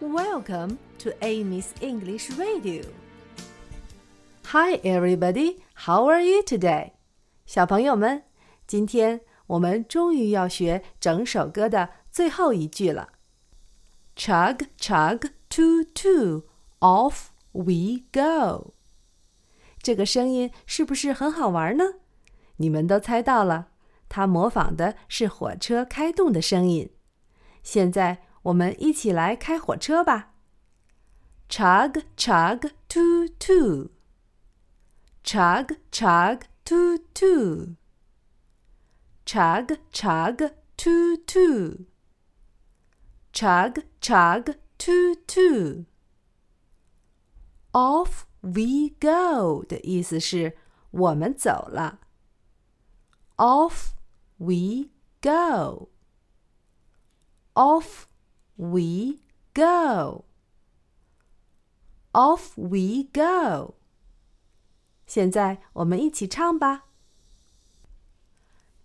Welcome to Amy's English Radio. Hi, everybody. How are you today? 小朋友们，今天我们终于要学整首歌的最后一句了。Chug, chug, to, to, off we go. 这个声音是不是很好玩呢？你们都猜到了，它模仿的是火车开动的声音。现在。我们一起来开火车吧！Chug chug to to，chug chug to to，chug chug to to，chug chug to to。Off we go 的意思是我们走了。Off we go. Off Off we go. Off we go. 现在我们一起唱吧。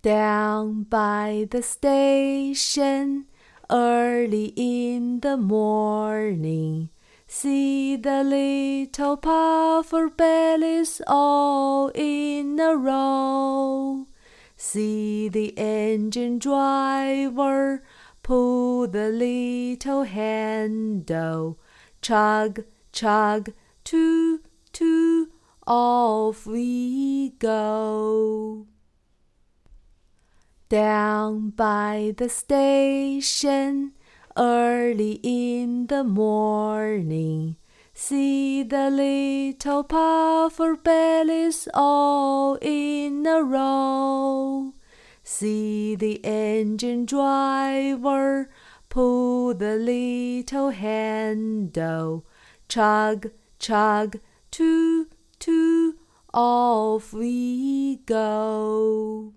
Down by the station, early in the morning, see the little puffer bellies all in a row. See the engine driver pull the little handle, chug, chug, toot, toot, off we go. Down by the station, early in the morning, see the little puffer bellies all in a row. See the engine driver pull the little handle, chug, chug, toot, toot, off we go.